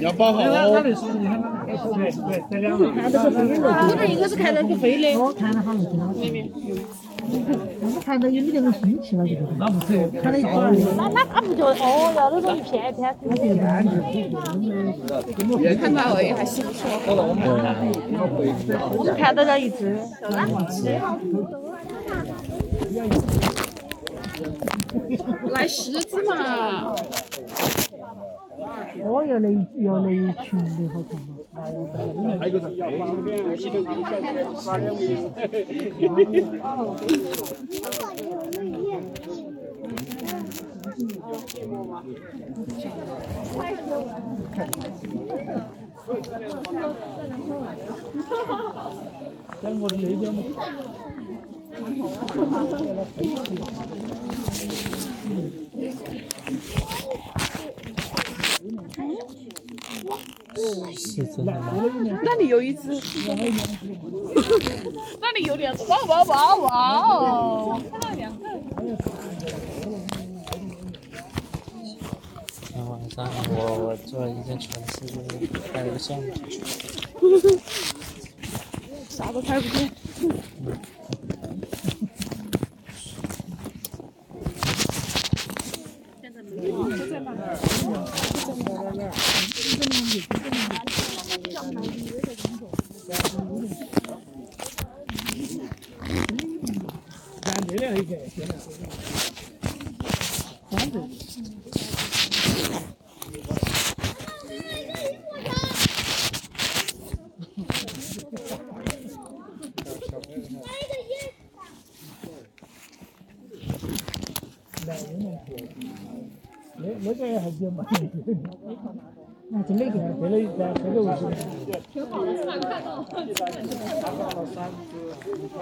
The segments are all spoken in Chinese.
要包好哦。对对这两个应该是看到是飞的。我看了好了，看到有你那个心情了，就是。那不是，看了一会那那他不就哦，要那种一片一片。看到位还行不错。我看到了一只。来狮子嘛。哦，要那要那一群的好看嘛。还有个是要在我的那边嘛。是真的吗？那里有一只，那里有两只，哇哇哇哇哦！今天晚上我我做了一件蠢事，就是拍了个相。啥都拍不见。那那个还行吧。那真的个，这里在这个位置。挺好的，看到。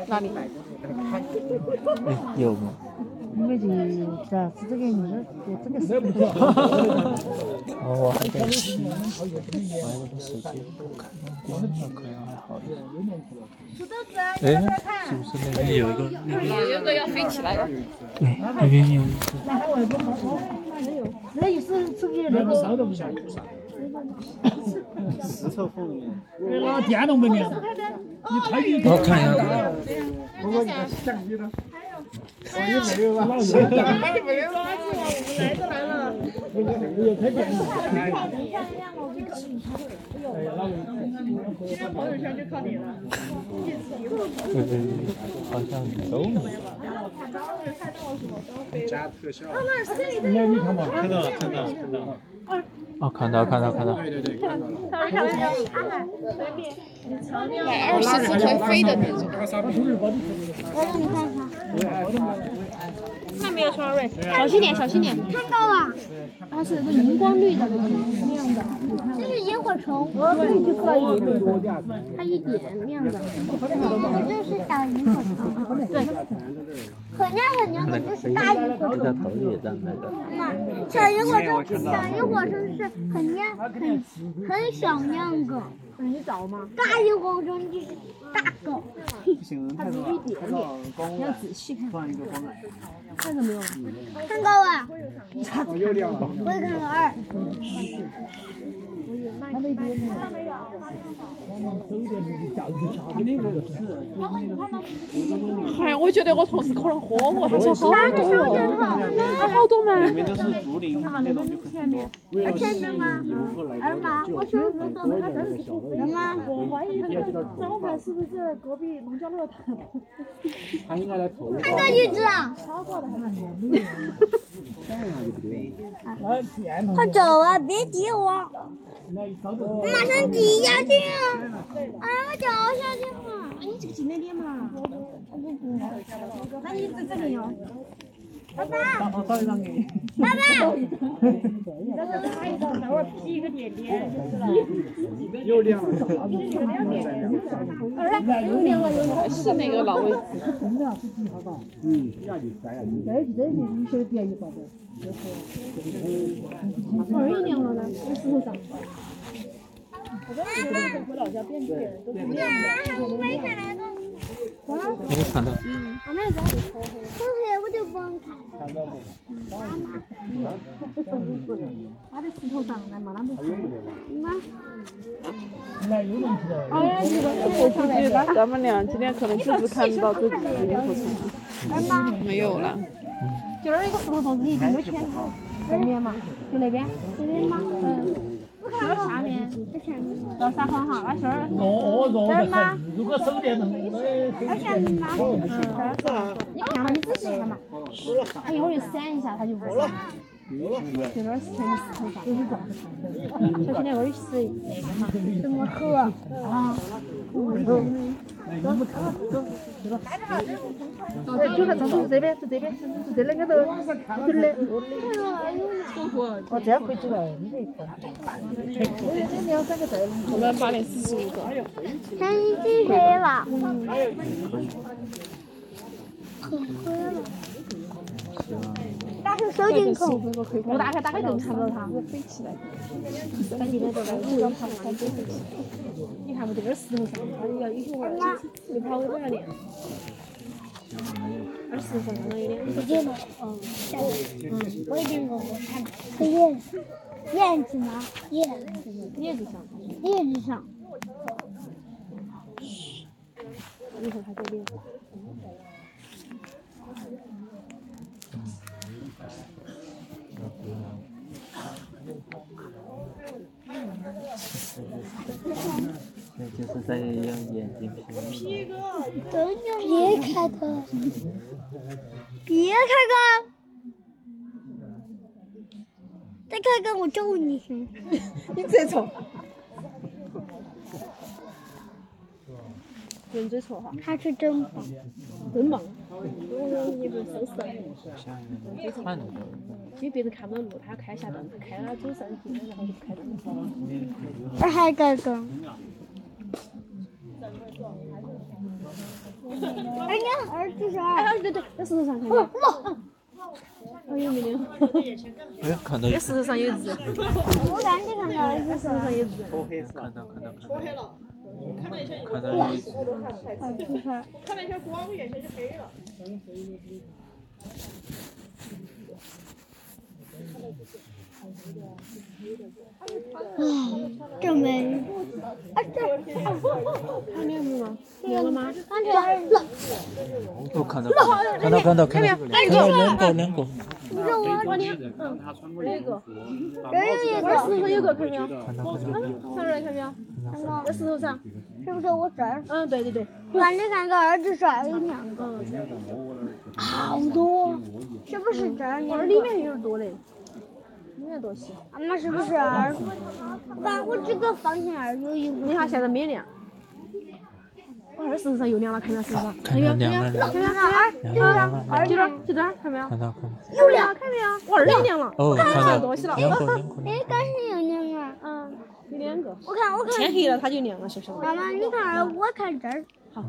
哪里？有吗？因为这这是这个儿，这这个是。哦，我还在吃，我还在手机看，那可能还好一点。哎，是不是那边有一个？有一个要飞起来了。对，那边有一个。那意思是给那个。石头缝里。那个电动门的，你开进去。我看一下。我问你相机呢？还有没有啊？没有垃圾我们来都来了。有开电的。现在朋友圈就靠你了。对对对，好像都。加特效。你看，你看嘛，看到了，看到了，看到了。哦，看到，看到，看到。对对对，看到了。买二十次可以飞的那种。我让你看看。那没有双锐，小心点，小心点。看到了，它是个荧光绿的亮的，这是萤火虫，对就可以。它一点亮的。这是小萤火虫，对。很亮很亮的，这是大萤火虫。头也在那个。妈，小萤火虫，小萤火虫是很亮很很小亮的。你找吗？大萤火虫就是大狗。它只是一点点，要仔细看。看到没有？看到了。我也看到二。他那边呢？嗨，我觉得我同事可能喝过，他说好多，他好多嘛。里面都是竹林那种，就很多。而且什么？二妈，我说我说他真是不二妈，我怀疑他招牌是不是隔壁农家乐？他应该来投。看到一只啊！快走啊！别挤我。我马上挤下去啊！哎，我脚下去了。哎，你这个挤那点嘛。那你在这里哦。爸爸。爸爸。一张，等会儿 P 一个点点。又亮了。又亮了，又亮了。是那个老位置。嗯，这样就三呀。这这你晓得便宜多少？二一亮了呢，在石头上。我跟你说，回老家变变都不一样的。没看到。我那个，但是我就不他在石头上，那嘛那么妈，来有人去了。我估计他这么亮，今天可能就是看不到自己的萤火虫，没有了。今儿一个石头洞，你一定有钱。对面嘛，就那边。这边吗？嗯。我看到下面，在前面。到撒谎哈，那是儿。哦哦，热得很。如果手电筒，而且妈，嗯，你看嘛，你仔细看嘛，它一会儿就闪一下，它就不闪。就那儿全是石头上，都是撞的。小心点，那儿有水。什么河？啊。哎，就看从这边，是这边，是这两个都是的。哦，这样可以走了，你这两三个。我们八点四十五个。看你几岁了？打开手电筒，不打开打开更看不到它。飞起来。你看不这个石头上，它要有些玩儿，又跑到这儿练。而石头上刚刚有两个。见吗？嗯。嗯，我也见过，我看。是叶子，叶子吗？叶叶子上，叶子上。嘘一会儿他再练。那就是在用眼睛皮。别开哥，别开哥，再开哥我揍你！你这错。人嘴错哈。他是真棒，真棒。我也不收拾。看着。因为别人看不到路，他开下灯，开了走上去，然后就不开灯。这还开灯。哎呀，儿子是儿。哎，对对，在石头上看到。哎呦，没有。哎呀，看到。在石头上有字。我刚才看到的是石头上有字。看到看到看到。我。看了一下，看到有字。看了一下光，眼前就黑了。啊，这没，啊这，看见了吗？见了吗？看见了。我看到，看到，看到，看到，看到两个，两个。你说我，我两，嗯，这个，这有一个，这石头有个，看没有？看到，看到，嗯，上面看没有？看到，在石头上，是不是我这儿？嗯，对对对。那你看个儿子帅有两个，好多，是不是这儿？我里面有多嘞。里面多些。妈妈是不是二？爸，我这个方向儿有一个。你看现在没亮。我二石头上又亮了，看到是吧？看到亮了，亮了，看到二，就这儿，二就这儿，就这儿，看没有？看到，看到。有亮，看没有？我二也亮了。哦，看到。东西了。两个，两个。哎，刚才有亮啊。嗯，有两个。我看，我看。天黑了，它就亮了，是不是？妈妈，你看，我看这儿。好。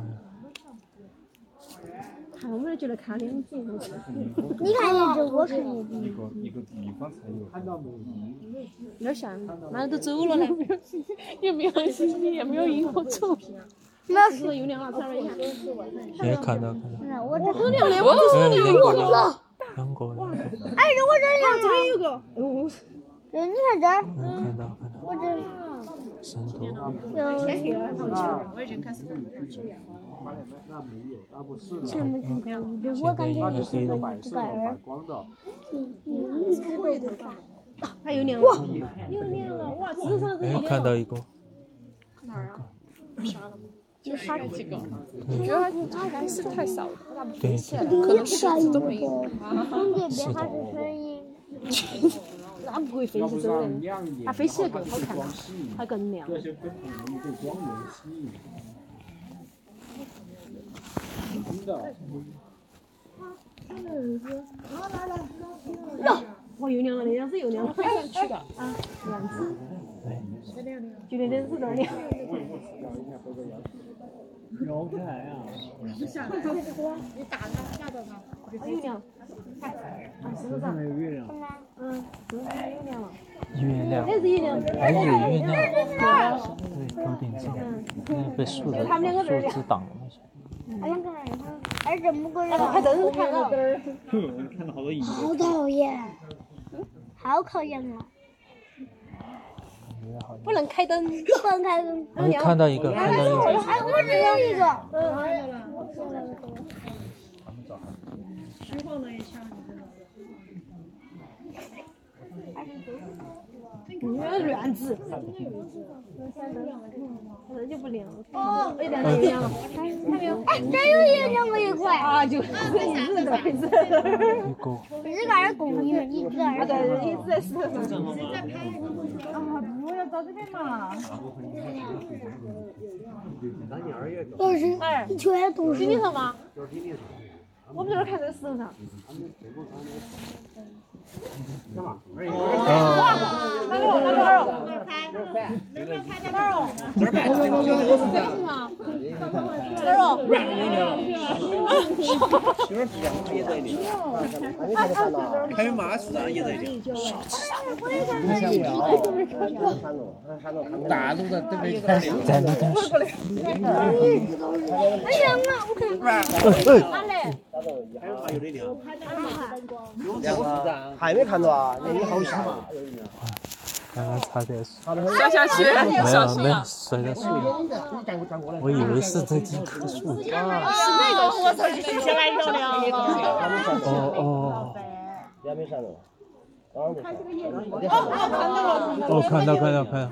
看，我们这就来看两只。你看一只，我看一只。一个一个地方才有。看到没有？有点像，那都走了呢。也没有星，也没有萤火虫。那是又亮了，这儿一看。也看到，看到。我这都亮了，我都是亮了。两个，哎，我这亮了。这边有个。哦。你看这儿。看到，看到。我这。山头。有。天黑了，我已经开始。什么情况？我感觉是这个这个儿。嗯嗯，是会的。还有亮了。又亮了，哇！至少是。哎，看到一个。哪儿啊？杀了？就杀几个。主要它还是太少了，对。可能十只都没有。是的。那不会飞起走的，它飞起来更好看，它更亮。哟，哇，又亮了，那样子又亮了。啊，样子。就那点子这儿亮。摇开来呀！你打它，吓到它。月亮。石头上。月亮。嗯，石头上又亮。了。月亮。那是月亮。还有月亮。对，有点近。嗯。被树的树枝挡了。好像看还是怎么个人？还真是看到。哼，看到好多影子。好讨厌，好讨厌啊！不能开灯。不能开灯。我看到一个，看到一个。哎，我只有一个。虚晃了一下，你这乱指。人就不亮了。哦，哎，亮了，又亮了。看没有？哎，这有一两个一块。啊，就这个位置。一个。一个二公一，一个二。对，一直在。啊，不要到这边嘛。都是，全都是。顶顶上吗？我们这儿看在石头上。哦。哪个？哪个二？这儿拍。哪儿哦？这儿拍。这儿吗？这儿哦。还有马市啊，也在这。大路的都没看见。在那边。哎呀，我看。哪来？还有的亮。还没看到啊？那你好小嘛？刚刚差点摔下下去，没有没有摔在树上，我以为是这几棵树。是那个我操！你下来漂亮。哦哦。也没上到。哦，看到看到看到。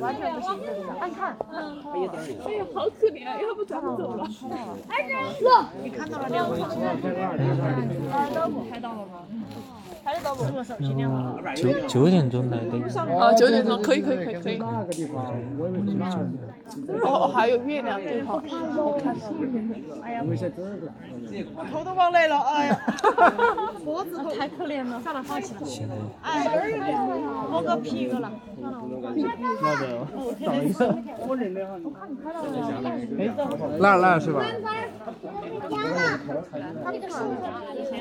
完全不行，按看。哎呀，好可怜，要不咱们走了。你看到了两个？拍到了吗？拍得到不？九九点钟来的。啊，九点钟可以可以可以可以。哦，还有月亮对好。哎呀，头都往来了，哎呀，脖子太可怜了，算了，放弃了。哎，我个屁个了，算了，我认得哈。哪哪是吧？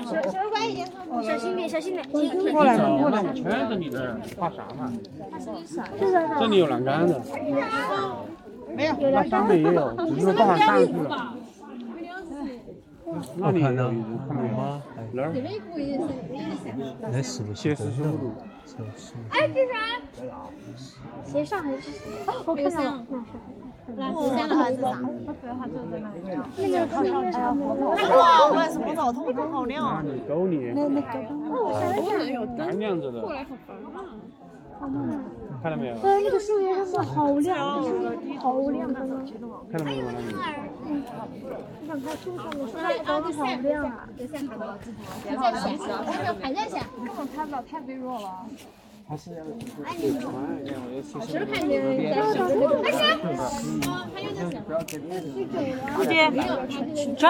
小小乖一点，小心点，小心点。过来嘛，过来嘛，全是你的，怕啥嘛？这里有栏杆的。没有，那上面也有，只是不好上去了。那里有，看到吗？哪儿？那是不是？是速度。哎，这啥？谁上还是？我看到了。来，谁先的孩子上？那个靠上去。哇，我也是不着头好亮。沟里。那那个。哦，蓝亮着的。看到没有？哎，那个树叶真的好亮，好亮的。看到没有？嗯。你看它树上的树叶高的好亮啊！还在线，还没还在线，根本拍不了，太微弱了。还是要。哎，你这儿看见在小的那个。哎呀！哦，还有在线。估计转。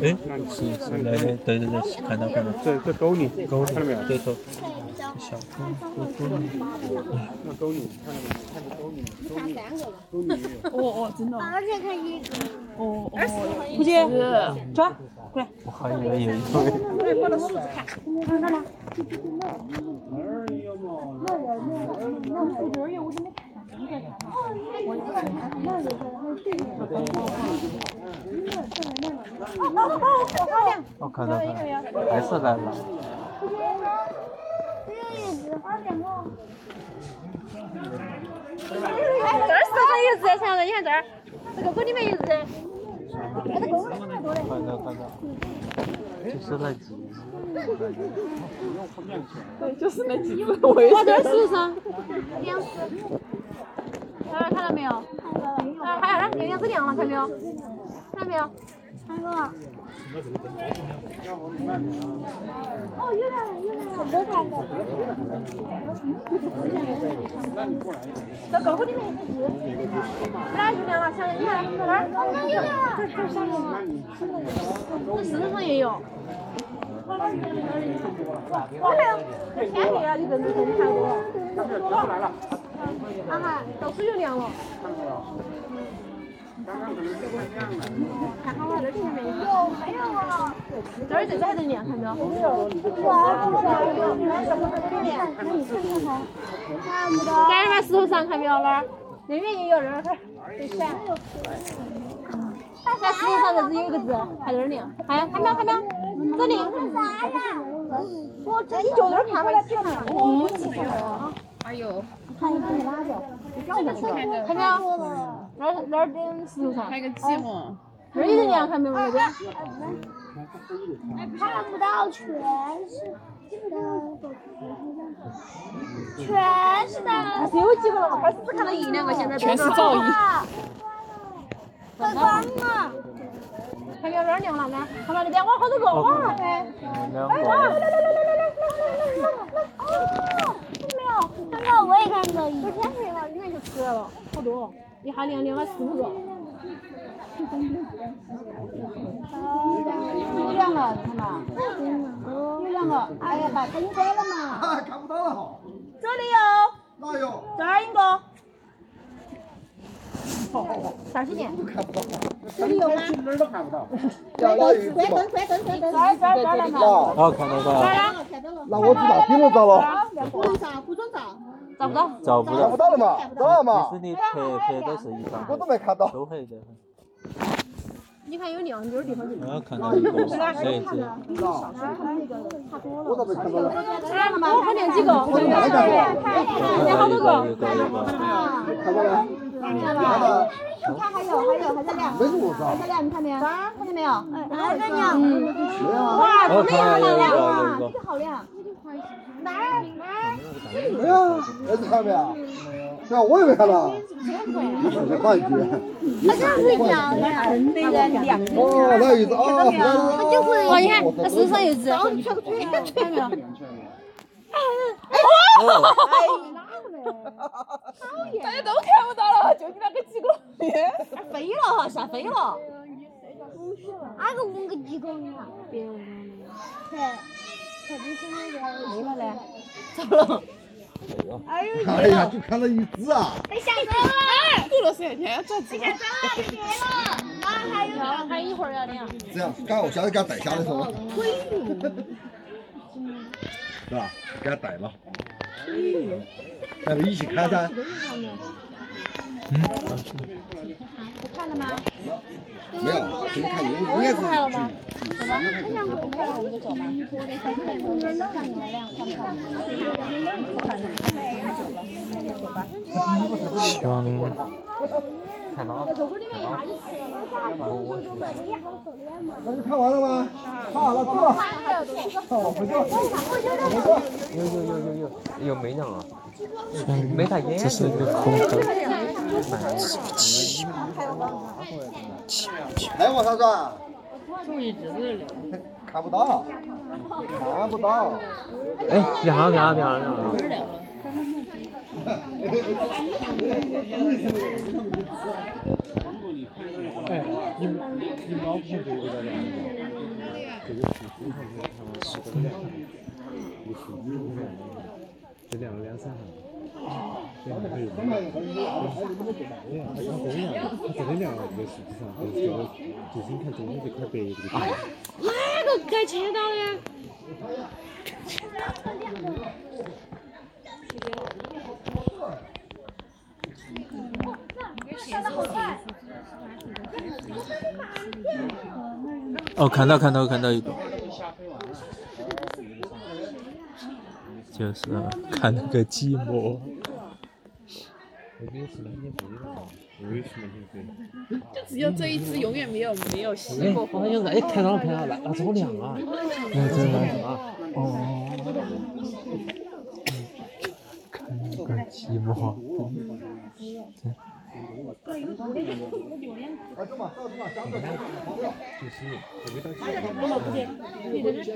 哎，是来来，对对对，看到看到。这这沟里，沟看到没有？对头。小沟沟沟里。那沟里看到没有？看到沟里，沟里，沟里也有。哦哦，真的。而且看一个。哦哦。估计转过来。我还以为有一个。对，过来试试看。看看来。哪儿有嘛？那个那个那个这儿我都没看，你在看吗？我在看，那个我看到了，还是来了。这儿石头一只，小的，你看这儿，这个沟里面一只。快点快点，就是那几只。对，就是那几只。我这儿是？两只。这儿看到没有？看到了。啊，还有呢，有两只亮了，看到没有？看到没有？看到了。哦，又来了，又来了，都看到。这沟沟里面一只，哪儿就亮了？小的，你看，在哪儿？又来了。这这上面，这石头上也有。哇，还有，天地啊，你这这你看过？啊哈，到处就亮。了，看好了，这前面有，没有啊？这儿这边还在念，看到没有？没有。过来过来，过来，来这边这边，给你看看，看不到。看那边石头上，看到没有，老？那边也有人，看。对，石头上这是有一个字，还在那念，还，看到看到，这里。我操！你脚都那趴着。哎呦。看一，看一，拉着。这边石头，看到没有？那儿那儿跟石头上。拍个寂寞。那儿有人呀，看没有那边？看不到，全是。全是的。是有几个了？开始只看到一两个，现在全是噪音。快关了！看没有？哪儿亮了呢？看到那边，哇，好多个！哇！两个。来来来来来来来来来来！哦，看到没有？看到，我也看到一。都天黑了，一眼就出来了，好多，一下亮亮了四五个。有两个，看到？有两个，哎呀，把灯关了嘛。啊看不到了。这里有。哪有？这儿一个。啥时间？这里有吗？哪儿都看不到。关灯，关灯，关灯，关灯。这儿，这儿，这儿来看。哦，看到了。那我知道，听得着了。不能照，不准照。照不到。照不到。看不到了嘛？照了嘛？其实你拍拍都是一张。我都没看到。都黑的。你看有亮点儿地方就。我看到一个，这一只。我咋没看到呢？亮了吗？我看见几个。亮好多个。看到了。看到。看还有还有还在亮。还在亮，你看没有？看见没有？还在亮。嗯。哇，这边也好亮啊！这个好亮。哪儿哪儿？没有，儿子看到没有？对啊，我也没看到。你直接换一句。它这样会亮的。真的亮。哦，那一只啊，它就会。哦，你看，它身上有一只。看没有？哎。哦。大家都看不到了，就你那个几个。飞了哈，吓飞了。哪个问个几个呀？别问了。看，看这是那个。没了嘞。走了。哎呦！哎呀，就看到一只啊！被吓走了。过了三天咋子？吓走了，别了。啊还有呢，还有一会儿要亮。这样，刚我下次给他逮下来是吧？是吧？给他逮了。咱们一起看噻。嗯。看了吗？没有，今天应该可以。行。那你看完了吗？看完了，走。有有有有有有美娘啊，没看烟。这是个气源。气源。来我叔叔啊。看看不到？看不到。哎，一哈一哈一哈一哈。哎，你你猫不在这儿晾？这个树你看，树干上，又黑又亮，这晾了两三行，这还有，哎呀，还刚多呀，它昨天晾了没树枝上，就是你看中间这块白的。哎，哪个盖车道的？盖车道。哦，看到看到看到一个，就是看那个寂寞。就只有这一只，永远没有没有熄过。好像哎，看到了看到了，那这好亮啊！那真的啊！哦。看那个寂寞。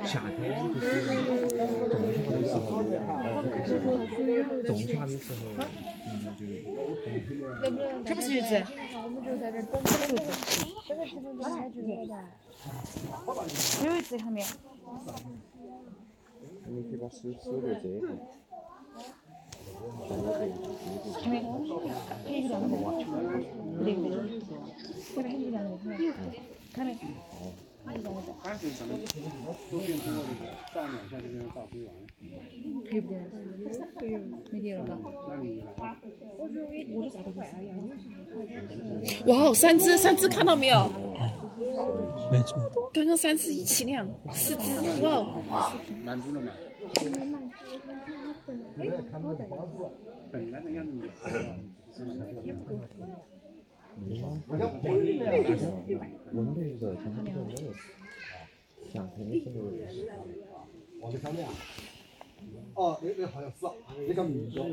夏天就是冬天的时候，冬天的时候，能不能？这不是一只？这只。看到没有？你去把手手给我折一下。看那个，看一只两只，对不对？这边一只两只，看那个。哎呀，没事了吧？哇哦，三只，三只，看到没有？没吃。刚刚三只一起两，四只哦。本来的样子。文队的全部都没有，想肯定是没有人。我的看面啊。哦，那那好像是，那个米多。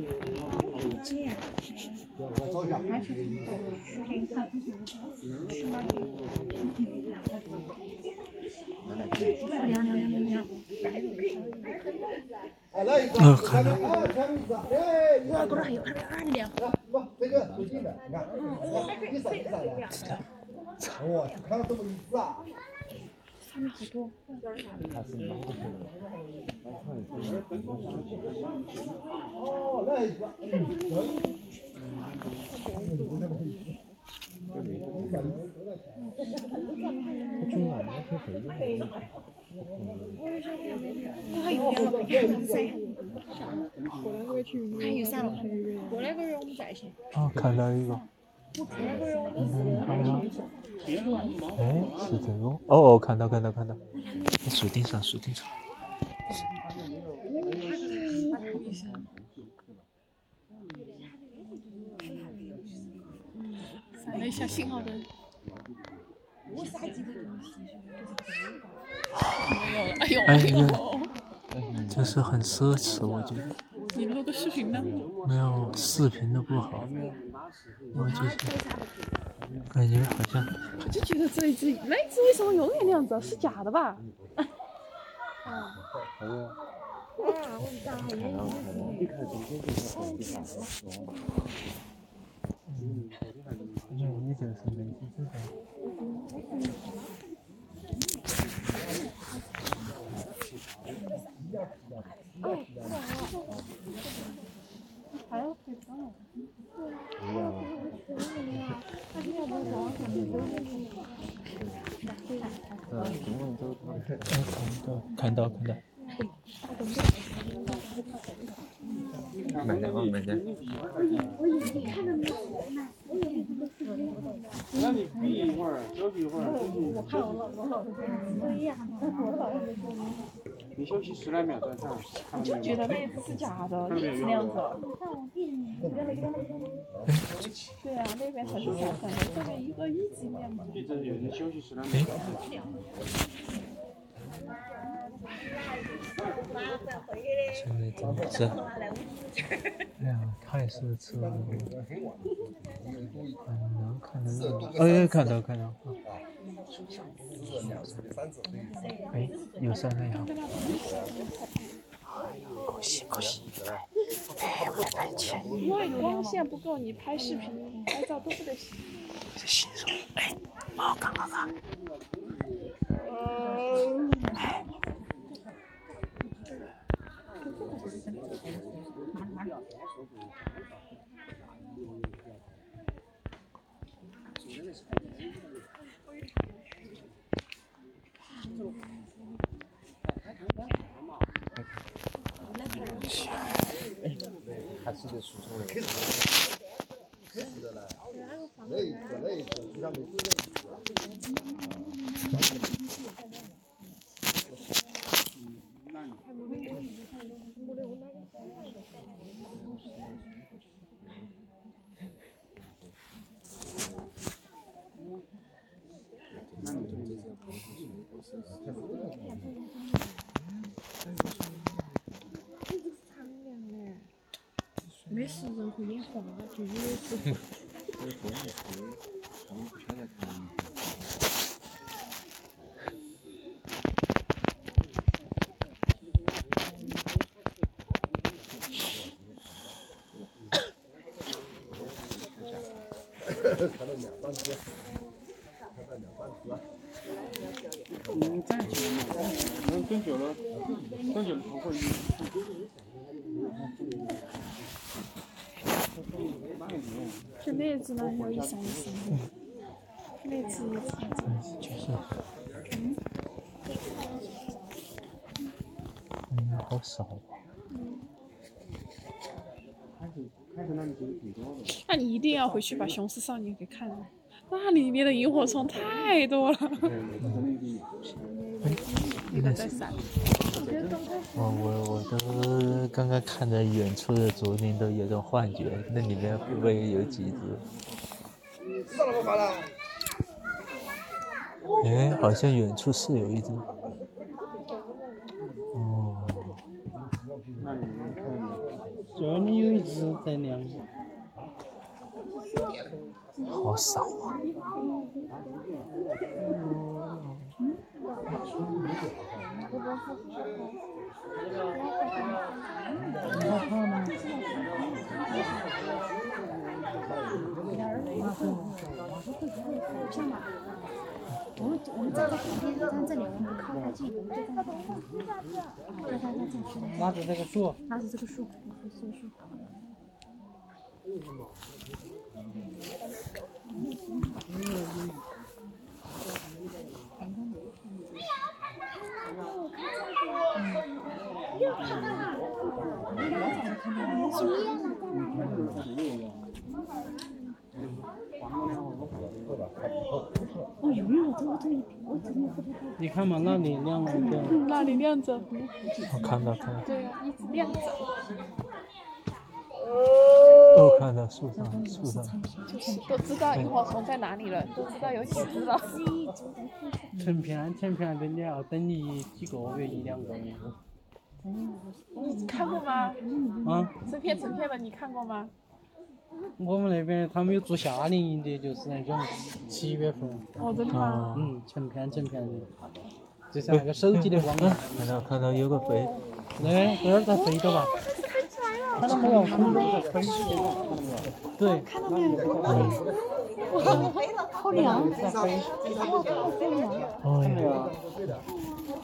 我来找一下。哦，看到。哇，果然还有，还有亮。不，这个最近的，你看，第三第三的。哇，看到这么一只啊！上面好多。哦，那一个。还有两个，还有三。还有三了。过两个月我们再去。哦，看到一个。嗯，好了。哎，是这个。哦哦，看到看到看到，在树顶上，树顶上。闪了一下信号灯。哎呦哎呦！就是很奢侈，我觉得。你录个视频呢？没有，视频的不好。我就是感觉好像。我就觉得这一只，那一只为什么永远那样子？是假的吧？啊。好呀。哇，我们家还有。你看中间就是很厉害。嗯，那你就是 Thank you. 不一样，你休息十来秒再看。我就觉得那一只是假的，一直那样子。对啊，那边才是假的，这边一个一级面膜。一直有人休息十来秒。现在怎么这？哎呀，太奢侈了！嗯，能看得到。哎，看到看到。哎，有三了呀！哎呀，恭喜恭喜！哎，我拍钱。因为光线不够，你拍视频、拍照都不得行。这新手，哎，好看好看。哎。还是得输出的。是的嘞，那一次那一次就像没做没主要是。那只呢，有一闪一闪的，那只一闪。就是。嗯，好少啊。那你一定要回去把《雄狮少年》给看了，那里面的萤火虫太多了。一个在闪。哦，我我都刚刚看着远处的竹林都有种幻觉，那里面会不会有几只？哎，好像远处是有一只。哦，这里有一只在亮。好少啊！不会不会不像嘛我们我们站在旁边，站这里，我们靠太近，我们就在那边。在在在在拉着这个树。拉着这个树，这个树。哦，有有，这个这里，我怎么不知道？你看嘛，那里亮了一个。那里亮着。我看到看到。对，一直亮着。哦，看到树上，树上。都知道萤火虫在哪里了，都知道有几只了。成片成片的鸟，等你几个月一两个月。你看过吗？啊？成片成片的，你看过吗？我们那边他们有做夏令营的，就是那种七月份。哦，真的吗？嗯，成片成片的，就像那个手机的光看到看到有个飞。那那儿在飞着吧？看到没有？空中在飞。对。看到没有？好亮！在飞。好亮！看到没有？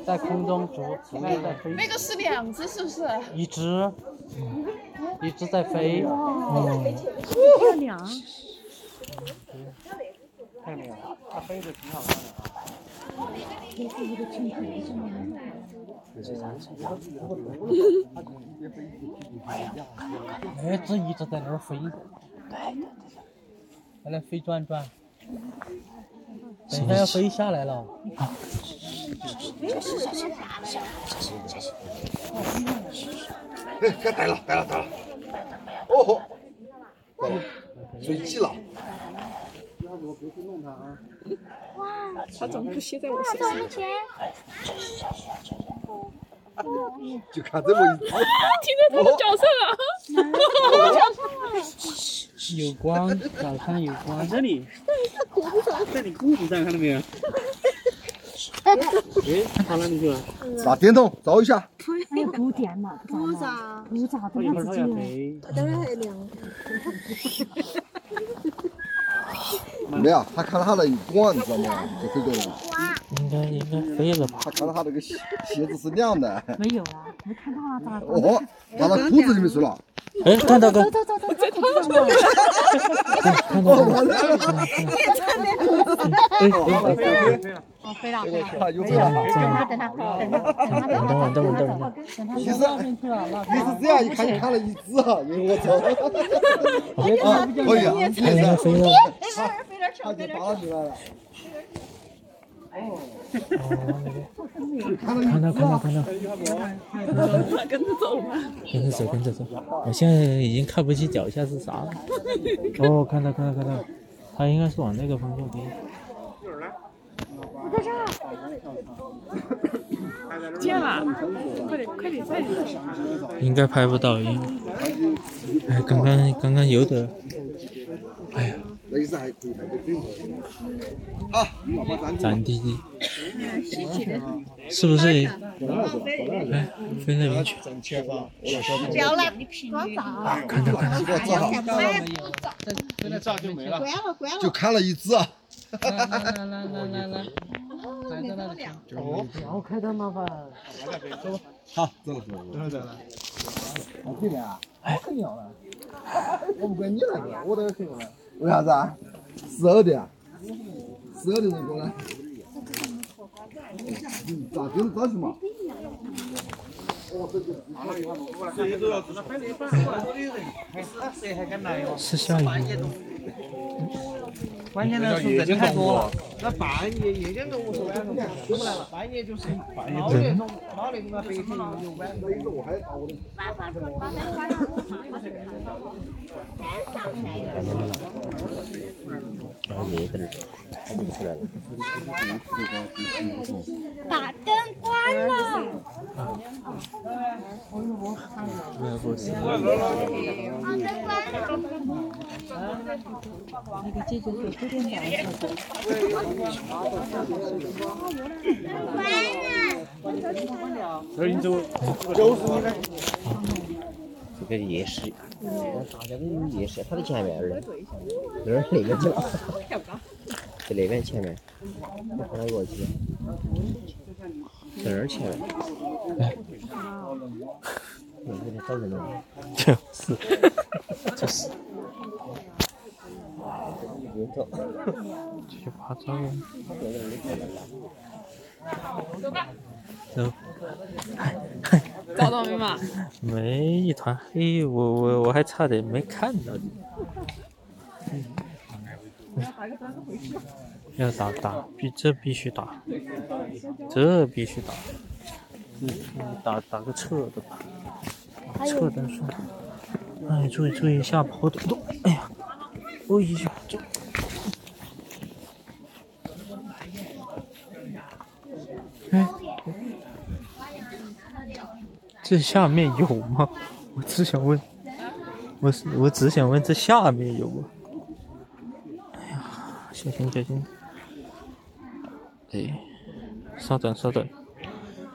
在空中逐逐渐在飞。那个是两只，是不是？一只，一直在飞。哦，漂亮。看到没有？它飞的挺好看的啊。这是一个成片的什么？那只一直在那儿飞。对对对。在那飞转转。等下要飞下来了。哎，该逮了，逮了，逮了！哦吼，飞机了。哇，他怎么不歇在我身上？就看这么一只。停在他的脚上了。有光，早上有光。这里，在你裤子上看到没有？哎，跑哪里去了？拿电动，找一下。哎，不电嘛，不咋，不咋，一会儿它要飞。等会儿还亮。没有，他看到他那一光，你知道吗？就飞过来了。应该应该飞了吧？他看到他那个鞋鞋子是亮的。没有啊，没看到啊，咋？哦，拿到裤子里面去了。哎，看到个。走走走走，在裤子上。看到个。哎，飞了。哦，飞了，飞了。有飞了。等他，等他，等他，等他，等他，等等等等。其实你是这样一看就看了一只哈，因为我操。啊，可以啊，它应该飞了。飞点巧，飞点巧。哦，看到看到看到，跟着走吧。跟着走跟着走，我现在已经看不清脚下是啥了。哦，看到看到看到，他应该是往那个方向飞。我在这儿。见了，快点快点快点。应该拍不到，因为哎，刚刚刚刚有点，哎呀。那是还可以，还可以。好，暂停。是不是？哎，飞那边去。掉了，你平光照。看到看到。真的照就没了。关了关了。就看了一只。来来来来来。哦，不要开的麻烦。走吧。好，走了走了走了走了。我这边啊，我肯定要来。我不管你那个，我都要肯定来。为啥子啊？十二点，十二点钟过来。咋就是早去嘛？是下雨？关键的是人太多了，那半夜夜间动物说晚上出不来了，半夜就是猫那种猫那种啊，白天有晚然后夜灯它就出来了。把灯关了。那不是。把灯关了。那个姐姐说九点半才这你走，就是你的。这个夜市，大家都有夜市，它的前面那儿，那儿那边去了，在那边前面，我看到过去，在那儿前面。那有点找人了。就是，就是。别走。去拍照了。走。走。找到没嘛？没一团黑，我我我还差点没看到你。要打打，必这必须打，这必须打，嗯，打打个侧的吧，侧的是。哎，注意注意下坡的动，哎呀，哦一下就。哎。这下面有吗？我只想问，我是我只想问这下面有吗？哎呀，小心小心！哎，稍等稍等。